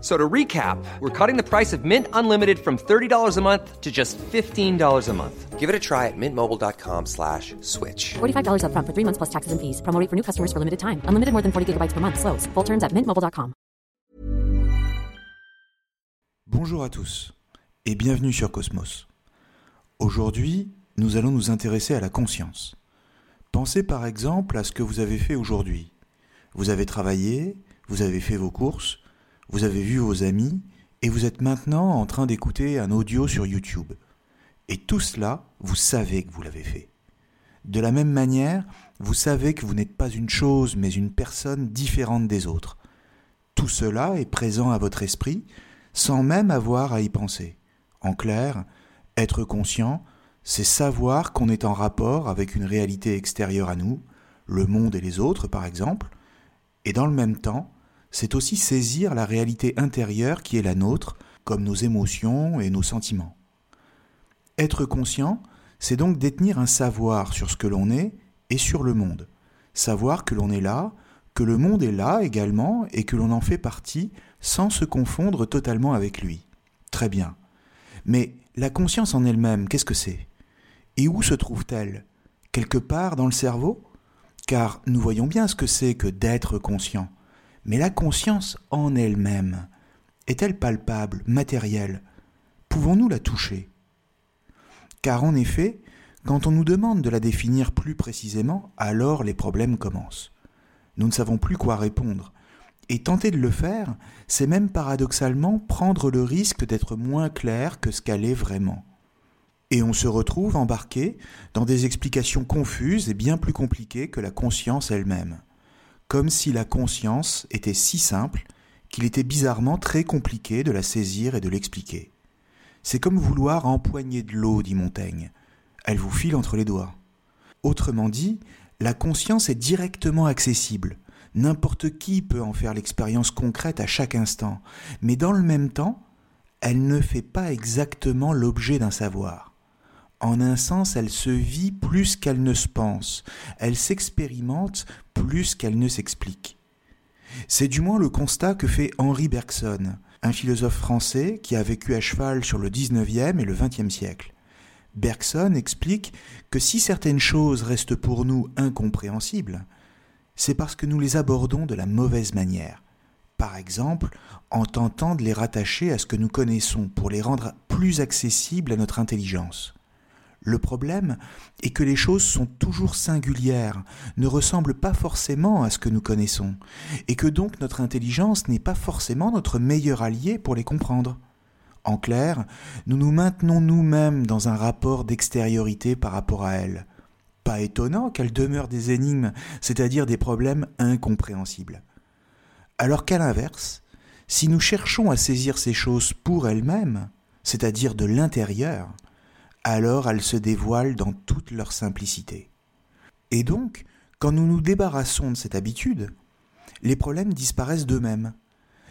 So to recap, we're cutting the price of Mint Unlimited from $30 a month to just $15 a month. Give it a try at mintmobile.com slash switch. $45 upfront for three months plus taxes and fees. Promo rate for new customers for limited time. Unlimited more than 40 gigabytes per month. Slows. Full terms at mintmobile.com. Bonjour à tous et bienvenue sur Cosmos. Aujourd'hui, nous allons nous intéresser à la conscience. Pensez par exemple à ce que vous avez fait aujourd'hui. Vous avez travaillé, vous avez fait vos courses, vous avez vu vos amis et vous êtes maintenant en train d'écouter un audio sur YouTube. Et tout cela, vous savez que vous l'avez fait. De la même manière, vous savez que vous n'êtes pas une chose, mais une personne différente des autres. Tout cela est présent à votre esprit sans même avoir à y penser. En clair, être conscient, c'est savoir qu'on est en rapport avec une réalité extérieure à nous, le monde et les autres par exemple, et dans le même temps, c'est aussi saisir la réalité intérieure qui est la nôtre, comme nos émotions et nos sentiments. Être conscient, c'est donc détenir un savoir sur ce que l'on est et sur le monde. Savoir que l'on est là, que le monde est là également et que l'on en fait partie sans se confondre totalement avec lui. Très bien. Mais la conscience en elle-même, qu'est-ce que c'est? Et où se trouve-t-elle? Quelque part dans le cerveau? Car nous voyons bien ce que c'est que d'être conscient. Mais la conscience en elle-même, est-elle palpable, matérielle? Pouvons-nous la toucher? Car en effet, quand on nous demande de la définir plus précisément, alors les problèmes commencent. Nous ne savons plus quoi répondre. Et tenter de le faire, c'est même paradoxalement prendre le risque d'être moins clair que ce qu'elle est vraiment. Et on se retrouve embarqué dans des explications confuses et bien plus compliquées que la conscience elle-même comme si la conscience était si simple qu'il était bizarrement très compliqué de la saisir et de l'expliquer. C'est comme vouloir empoigner de l'eau, dit Montaigne. Elle vous file entre les doigts. Autrement dit, la conscience est directement accessible. N'importe qui peut en faire l'expérience concrète à chaque instant, mais dans le même temps, elle ne fait pas exactement l'objet d'un savoir. En un sens, elle se vit plus qu'elle ne se pense, elle s'expérimente plus qu'elle ne s'explique. C'est du moins le constat que fait Henri Bergson, un philosophe français qui a vécu à cheval sur le XIXe et le XXe siècle. Bergson explique que si certaines choses restent pour nous incompréhensibles, c'est parce que nous les abordons de la mauvaise manière. Par exemple, en tentant de les rattacher à ce que nous connaissons pour les rendre plus accessibles à notre intelligence. Le problème est que les choses sont toujours singulières, ne ressemblent pas forcément à ce que nous connaissons, et que donc notre intelligence n'est pas forcément notre meilleur allié pour les comprendre. En clair, nous nous maintenons nous-mêmes dans un rapport d'extériorité par rapport à elles. Pas étonnant qu'elles demeurent des énigmes, c'est-à-dire des problèmes incompréhensibles. Alors qu'à l'inverse, si nous cherchons à saisir ces choses pour elles-mêmes, c'est-à-dire de l'intérieur, alors elles se dévoilent dans toute leur simplicité. Et donc, quand nous nous débarrassons de cette habitude, les problèmes disparaissent d'eux-mêmes.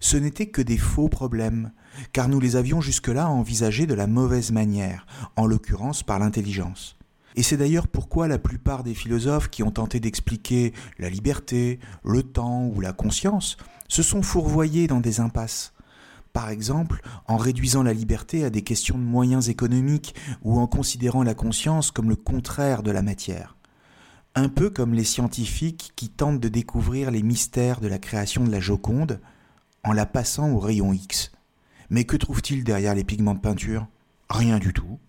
Ce n'étaient que des faux problèmes, car nous les avions jusque-là envisagés de la mauvaise manière, en l'occurrence par l'intelligence. Et c'est d'ailleurs pourquoi la plupart des philosophes qui ont tenté d'expliquer la liberté, le temps ou la conscience se sont fourvoyés dans des impasses, par exemple en réduisant la liberté à des questions de moyens économiques ou en considérant la conscience comme le contraire de la matière. Un peu comme les scientifiques qui tentent de découvrir les mystères de la création de la Joconde en la passant au rayon X. Mais que trouve-t-il derrière les pigments de peinture? Rien du tout,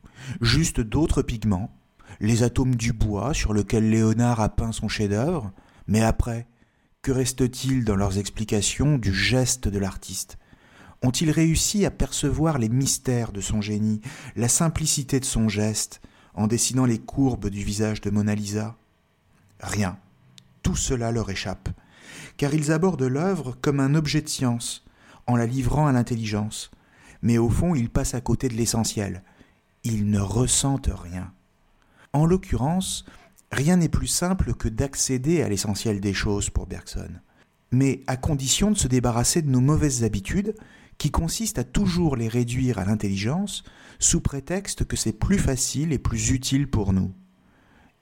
juste d'autres pigments, les atomes du bois sur lequel Léonard a peint son chef-d'œuvre, mais après, que reste-t-il dans leurs explications du geste de l'artiste? Ont-ils réussi à percevoir les mystères de son génie, la simplicité de son geste, en dessinant les courbes du visage de Mona Lisa? Rien. Tout cela leur échappe. car ils abordent l'œuvre comme un objet de science, en la livrant à l'intelligence. Mais au fond, ils passent à côté de l'essentiel. Ils ne ressentent rien. En l'occurrence, rien n'est plus simple que d'accéder à l'essentiel des choses pour Bergson. Mais à condition de se débarrasser de nos mauvaises habitudes, qui consistent à toujours les réduire à l'intelligence, sous prétexte que c'est plus facile et plus utile pour nous.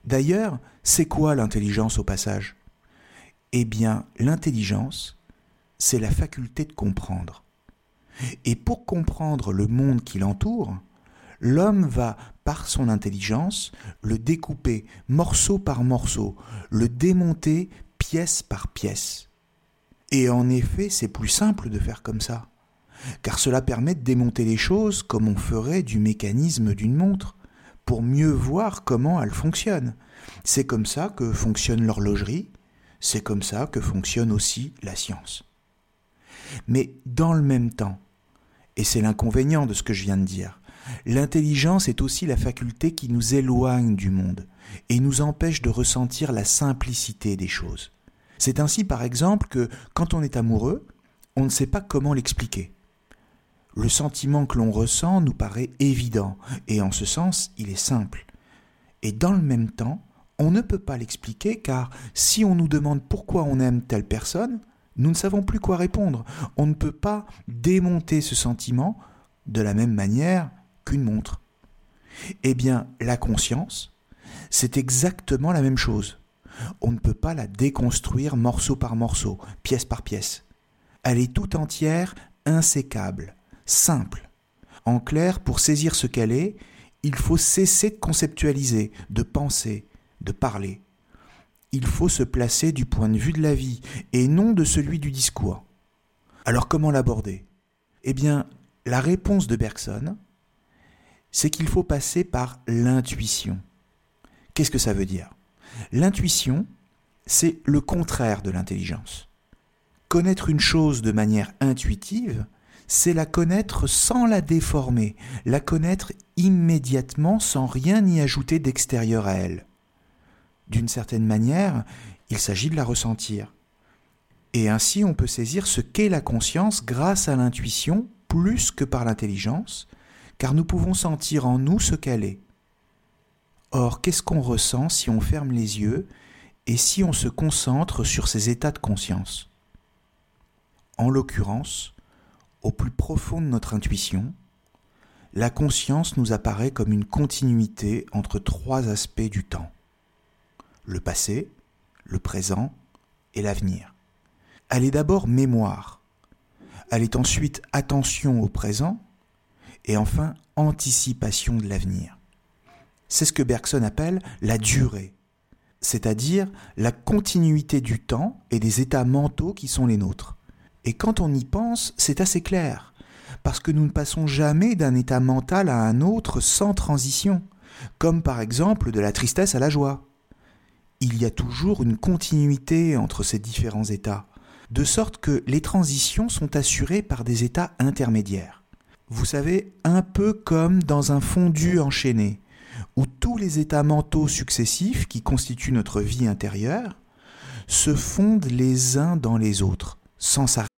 D'ailleurs, c'est quoi l'intelligence au passage? Eh bien, l'intelligence, c'est la faculté de comprendre. Et pour comprendre le monde qui l'entoure, l'homme va, par son intelligence, le découper morceau par morceau, le démonter pièce par pièce. Et en effet, c'est plus simple de faire comme ça, car cela permet de démonter les choses comme on ferait du mécanisme d'une montre, pour mieux voir comment elle fonctionne. C'est comme ça que fonctionne l'horlogerie, c'est comme ça que fonctionne aussi la science. Mais dans le même temps, et c'est l'inconvénient de ce que je viens de dire, l'intelligence est aussi la faculté qui nous éloigne du monde et nous empêche de ressentir la simplicité des choses. C'est ainsi par exemple que quand on est amoureux, on ne sait pas comment l'expliquer. Le sentiment que l'on ressent nous paraît évident, et en ce sens il est simple. Et dans le même temps, on ne peut pas l'expliquer car si on nous demande pourquoi on aime telle personne, nous ne savons plus quoi répondre. On ne peut pas démonter ce sentiment de la même manière qu'une montre. Eh bien, la conscience, c'est exactement la même chose. On ne peut pas la déconstruire morceau par morceau, pièce par pièce. Elle est tout entière, insécable, simple. En clair, pour saisir ce qu'elle est, il faut cesser de conceptualiser, de penser, de parler il faut se placer du point de vue de la vie et non de celui du discours. Alors comment l'aborder? Eh bien, la réponse de Bergson, c'est qu'il faut passer par l'intuition. Qu'est-ce que ça veut dire? L'intuition, c'est le contraire de l'intelligence. Connaître une chose de manière intuitive, c'est la connaître sans la déformer, la connaître immédiatement sans rien y ajouter d'extérieur à elle d'une certaine manière, il s'agit de la ressentir. Et ainsi on peut saisir ce qu'est la conscience grâce à l'intuition plus que par l'intelligence, car nous pouvons sentir en nous ce qu'elle est. Or, qu'est-ce qu'on ressent si on ferme les yeux et si on se concentre sur ces états de conscience? En l'occurrence, au plus profond de notre intuition, la conscience nous apparaît comme une continuité entre trois aspects du temps le passé, le présent et l'avenir. Elle est d'abord mémoire. Elle est ensuite attention au présent et enfin anticipation de l'avenir. C'est ce que Bergson appelle la durée, c'est-à-dire la continuité du temps et des états mentaux qui sont les nôtres. Et quand on y pense, c'est assez clair, parce que nous ne passons jamais d'un état mental à un autre sans transition, comme par exemple de la tristesse à la joie il y a toujours une continuité entre ces différents états, de sorte que les transitions sont assurées par des états intermédiaires. Vous savez, un peu comme dans un fondu enchaîné, où tous les états mentaux successifs qui constituent notre vie intérieure se fondent les uns dans les autres, sans s'arrêter.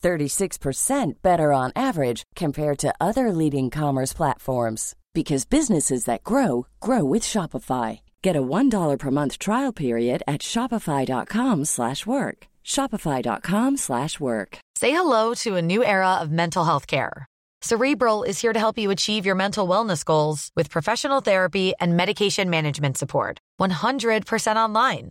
36% better on average compared to other leading commerce platforms because businesses that grow grow with Shopify. Get a $1 per month trial period at shopify.com/work. shopify.com/work. Say hello to a new era of mental health care. Cerebral is here to help you achieve your mental wellness goals with professional therapy and medication management support. 100% online.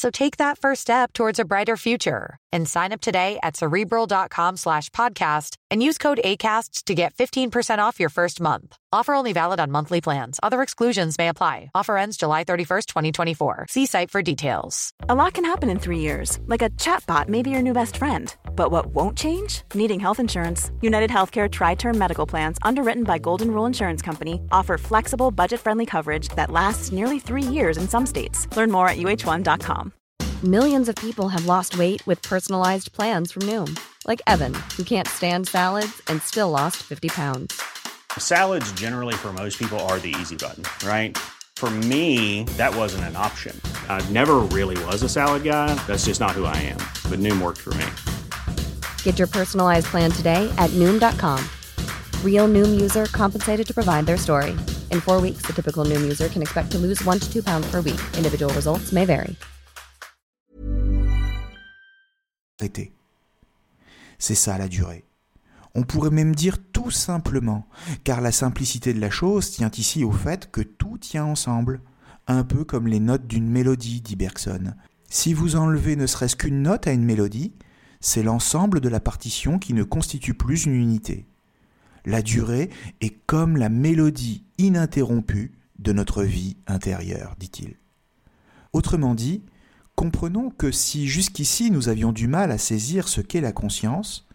So take that first step towards a brighter future and sign up today at cerebral.com slash podcast and use code ACasts to get 15% off your first month. Offer only valid on monthly plans. Other exclusions may apply. Offer ends July 31st, 2024. See site for details. A lot can happen in three years, like a chatbot may be your new best friend. But what won't change? Needing health insurance. United Healthcare Tri Term Medical Plans, underwritten by Golden Rule Insurance Company, offer flexible, budget friendly coverage that lasts nearly three years in some states. Learn more at uh1.com. Millions of people have lost weight with personalized plans from Noom, like Evan, who can't stand salads and still lost 50 pounds. Salads, generally, for most people, are the easy button, right? For me, that wasn't an option. I never really was a salad guy. That's just not who I am. But Noom worked for me. Get your personalized plan today at Noom.com. Real Noom user compensated to provide their story. In four weeks, the typical Noom user can expect to lose one to two pounds per week. Individual results may vary. C'est ça la durée. On pourrait même dire tout simplement, car la simplicité de la chose tient ici au fait que tout tient ensemble, un peu comme les notes d'une mélodie, dit Bergson. Si vous enlevez ne serait-ce qu'une note à une mélodie, c'est l'ensemble de la partition qui ne constitue plus une unité. La durée est comme la mélodie ininterrompue de notre vie intérieure, dit-il. Autrement dit, comprenons que si jusqu'ici nous avions du mal à saisir ce qu'est la conscience,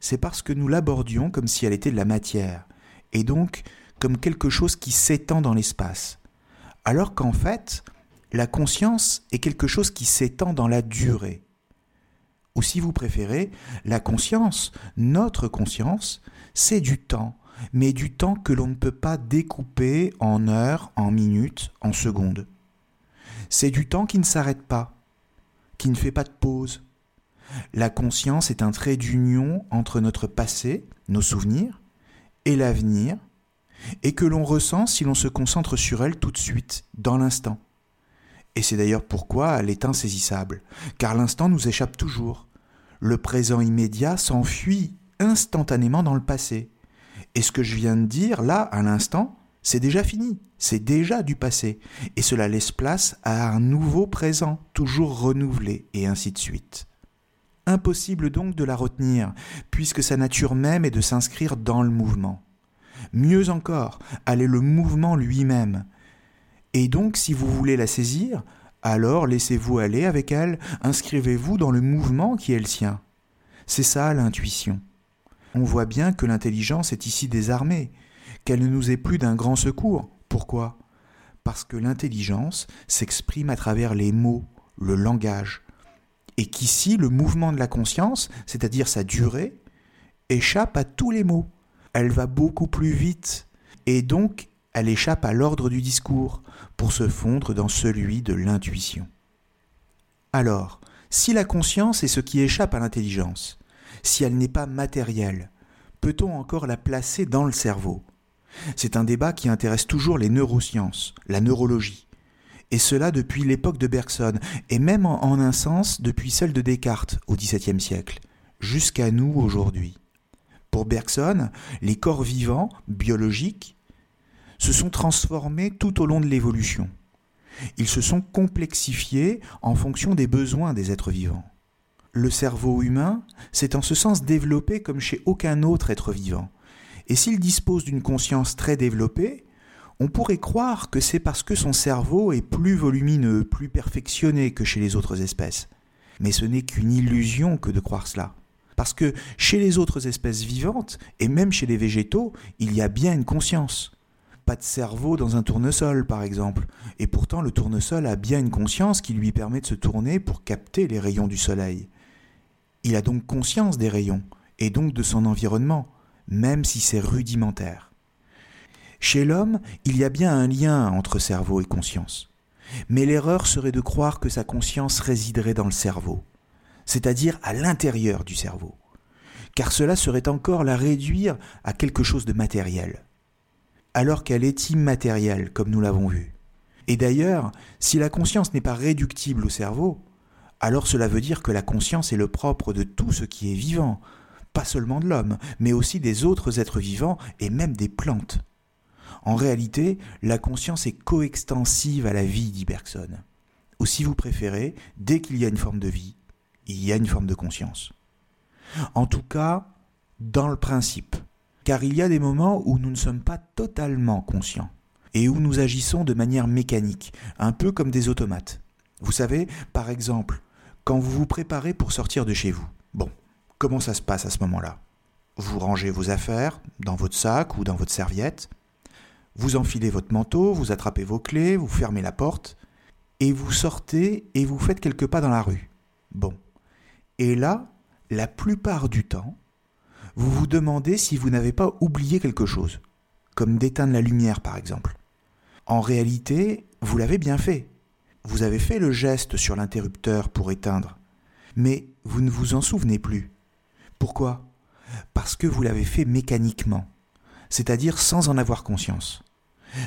c'est parce que nous l'abordions comme si elle était de la matière, et donc comme quelque chose qui s'étend dans l'espace, alors qu'en fait, la conscience est quelque chose qui s'étend dans la durée. Ou si vous préférez, la conscience, notre conscience, c'est du temps, mais du temps que l'on ne peut pas découper en heures, en minutes, en secondes. C'est du temps qui ne s'arrête pas, qui ne fait pas de pause. La conscience est un trait d'union entre notre passé, nos souvenirs, et l'avenir, et que l'on ressent si l'on se concentre sur elle tout de suite, dans l'instant. Et c'est d'ailleurs pourquoi elle est insaisissable, car l'instant nous échappe toujours. Le présent immédiat s'enfuit instantanément dans le passé. Et ce que je viens de dire là, à l'instant, c'est déjà fini, c'est déjà du passé, et cela laisse place à un nouveau présent, toujours renouvelé, et ainsi de suite. Impossible donc de la retenir, puisque sa nature même est de s'inscrire dans le mouvement. Mieux encore, elle est le mouvement lui-même. Et donc, si vous voulez la saisir, alors laissez-vous aller avec elle, inscrivez-vous dans le mouvement qui est le sien. C'est ça l'intuition. On voit bien que l'intelligence est ici désarmée, qu'elle ne nous est plus d'un grand secours. Pourquoi? Parce que l'intelligence s'exprime à travers les mots, le langage, et qu'ici le mouvement de la conscience, c'est-à-dire sa durée, échappe à tous les mots. Elle va beaucoup plus vite, et donc elle échappe à l'ordre du discours pour se fondre dans celui de l'intuition. Alors, si la conscience est ce qui échappe à l'intelligence, si elle n'est pas matérielle, peut-on encore la placer dans le cerveau? C'est un débat qui intéresse toujours les neurosciences, la neurologie, et cela depuis l'époque de Bergson, et même en, un sens depuis celle de Descartes au XVIIe siècle, jusqu'à nous aujourd'hui. Pour Bergson, les corps vivants, biologiques, se sont transformés tout au long de l'évolution. Ils se sont complexifiés en fonction des besoins des êtres vivants. Le cerveau humain s'est en ce sens développé comme chez aucun autre être vivant. Et s'il dispose d'une conscience très développée, on pourrait croire que c'est parce que son cerveau est plus volumineux, plus perfectionné que chez les autres espèces. Mais ce n'est qu'une illusion que de croire cela. Parce que chez les autres espèces vivantes, et même chez les végétaux, il y a bien une conscience de cerveau dans un tournesol, par exemple. Et pourtant, le tournesol a bien une conscience qui lui permet de se tourner pour capter les rayons du soleil. Il a donc conscience des rayons, et donc de son environnement, même si c'est rudimentaire. Chez l'homme, il y a bien un lien entre cerveau et conscience. Mais l'erreur serait de croire que sa conscience résiderait dans le cerveau, c'est-à-dire à, l'intérieur du cerveau, car cela serait encore la réduire à quelque chose de matériel alors qu'elle est immatérielle, comme nous l'avons vu. Et d'ailleurs, si la conscience n'est pas réductible au cerveau, alors cela veut dire que la conscience est le propre de tout ce qui est vivant, pas seulement de l'homme, mais aussi des autres êtres vivants et même des plantes. En réalité, la conscience est coextensive à la vie, dit Bergson. Ou si vous préférez, dès qu'il y a une forme de vie, il y a une forme de conscience. En tout cas, dans le principe. Car il y a des moments où nous ne sommes pas totalement conscients et où nous agissons de manière mécanique, un peu comme des automates. Vous savez, par exemple, quand vous vous préparez pour sortir de chez vous. Bon, comment ça se passe à ce moment-là? Vous rangez vos affaires dans votre sac ou dans votre serviette, vous enfilez votre manteau, vous attrapez vos clés, vous fermez la porte, et vous sortez et vous faites quelques pas dans la rue. Bon. Et là, la plupart du temps, vous vous demandez si vous n'avez pas oublié quelque chose, comme d'éteindre la lumière par exemple. En réalité, vous l'avez bien fait. Vous avez fait le geste sur l'interrupteur pour éteindre, mais vous ne vous en souvenez plus. Pourquoi? Parce que vous l'avez fait mécaniquement, c'est-à-dire sans en avoir conscience.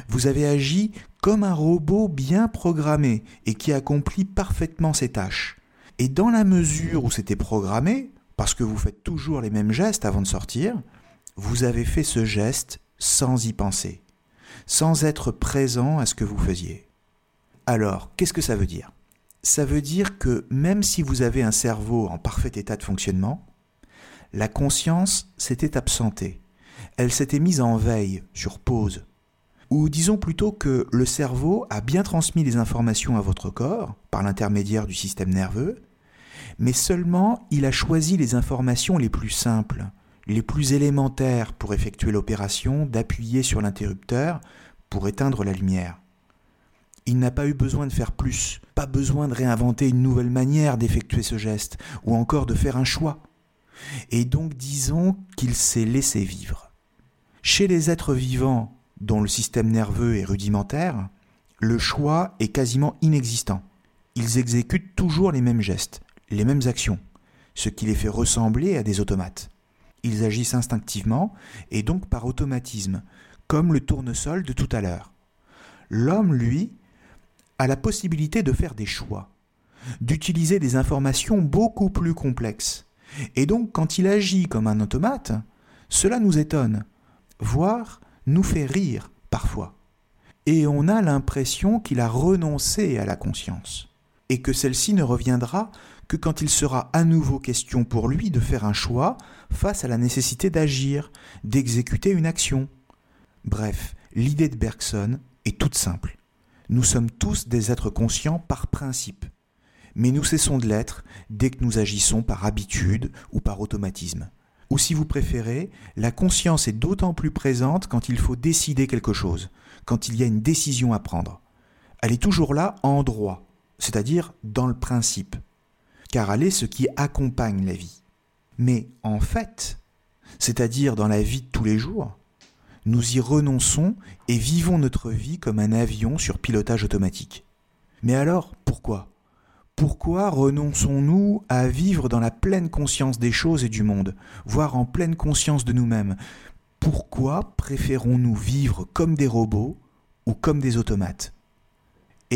Vous avez agi comme un robot bien programmé et qui accomplit parfaitement ses tâches. Et dans la mesure où c'était programmé, parce que vous faites toujours les mêmes gestes avant de sortir, vous avez fait ce geste sans y penser, sans être présent à ce que vous faisiez. Alors, qu'est-ce que ça veut dire? Ça veut dire que même si vous avez un cerveau en parfait état de fonctionnement, la conscience s'était absentée. Elle s'était mise en veille, sur pause. Ou disons plutôt que le cerveau a bien transmis les informations à votre corps par l'intermédiaire du système nerveux, mais seulement il a choisi les informations les plus simples, les plus élémentaires pour effectuer l'opération d'appuyer sur l'interrupteur pour éteindre la lumière. Il n'a pas eu besoin de faire plus, pas besoin de réinventer une nouvelle manière d'effectuer ce geste, ou encore de faire un choix. Et donc disons qu'il s'est laissé vivre. Chez les êtres vivants dont le système nerveux est rudimentaire, le choix est quasiment inexistant. Ils exécutent toujours les mêmes gestes, les mêmes actions, ce qui les fait ressembler à des automates. Ils agissent instinctivement et donc par automatisme, comme le tournesol de tout à l'heure. L'homme, lui, a la possibilité de faire des choix, d'utiliser des informations beaucoup plus complexes. Et donc quand il agit comme un automate, cela nous étonne, voire nous fait rire parfois. Et on a l'impression qu'il a renoncé à la conscience, et que celle-ci ne reviendra que quand il sera à nouveau question pour lui de faire un choix face à la nécessité d'agir, d'exécuter une action. Bref, l'idée de Bergson est toute simple. Nous sommes tous des êtres conscients par principe, mais nous cessons de l'être dès que nous agissons par habitude ou par automatisme. Ou si vous préférez, la conscience est d'autant plus présente quand il faut décider quelque chose, quand il y a une décision à prendre. Elle est toujours là en droit, c'est-à-dire dans le principe, car elle est ce qui accompagne la vie. Mais en fait, c'est-à-dire dans la vie de tous les jours, nous y renonçons et vivons notre vie comme un avion sur pilotage automatique. Mais alors, pourquoi? Pourquoi renonçons-nous à vivre dans la pleine conscience des choses et du monde, voire en pleine conscience de nous-mêmes? Pourquoi préférons-nous vivre comme des robots ou comme des automates?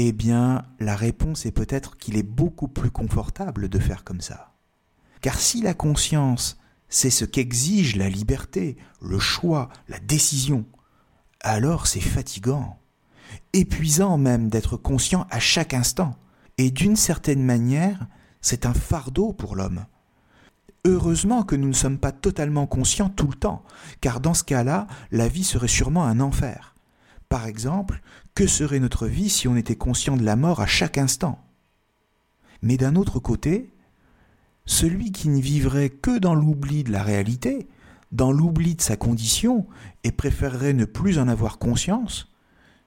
Eh bien, la réponse est peut-être qu'il est beaucoup plus confortable de faire comme ça. Car si la conscience, c'est ce qu'exige la liberté, le choix, la décision, alors c'est fatigant, épuisant même d'être conscient à chaque instant et d'une certaine manière, c'est un fardeau pour l'homme. Heureusement que nous ne sommes pas totalement conscients tout le temps, car dans ce cas-là, la vie serait sûrement un enfer. Par exemple, que serait notre vie si on était conscient de la mort à chaque instant? Mais d'un autre côté, celui qui ne vivrait que dans l'oubli de la réalité, dans l'oubli de sa condition, et préférerait ne plus en avoir conscience,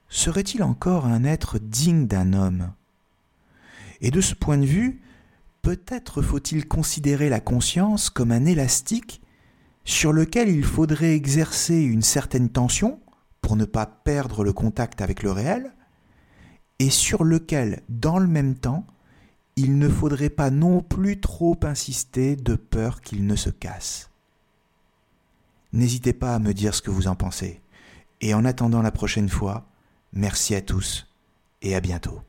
serait-il encore un être digne d'un homme? Et de ce point de vue, peut-être faut-il considérer la conscience comme un élastique sur lequel il faudrait exercer une certaine tension pour ne pas perdre le contact avec le réel, et sur lequel, dans le même temps, il ne faudrait pas non plus trop insister de peur qu'il ne se casse. N'hésitez pas à me dire ce que vous en pensez, et en attendant la prochaine fois, merci à tous et à bientôt.